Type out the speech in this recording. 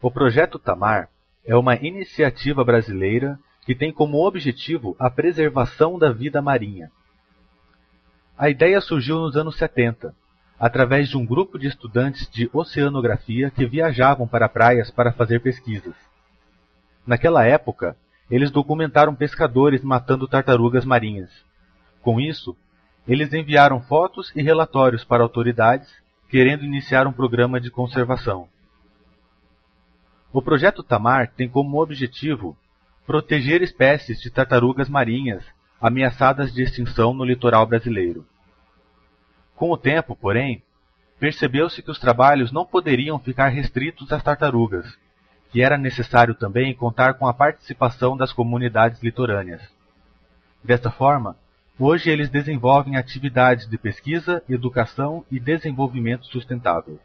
O Projeto Tamar é uma iniciativa brasileira que tem como objetivo a preservação da vida marinha. A ideia surgiu nos anos 70, através de um grupo de estudantes de oceanografia que viajavam para praias para fazer pesquisas. Naquela época, eles documentaram pescadores matando tartarugas marinhas. Com isso, eles enviaram fotos e relatórios para autoridades, querendo iniciar um programa de conservação. O projeto Tamar tem como objetivo proteger espécies de tartarugas marinhas ameaçadas de extinção no litoral brasileiro. Com o tempo, porém, percebeu-se que os trabalhos não poderiam ficar restritos às tartarugas, que era necessário também contar com a participação das comunidades litorâneas. Desta forma, hoje eles desenvolvem atividades de pesquisa, educação e desenvolvimento sustentável.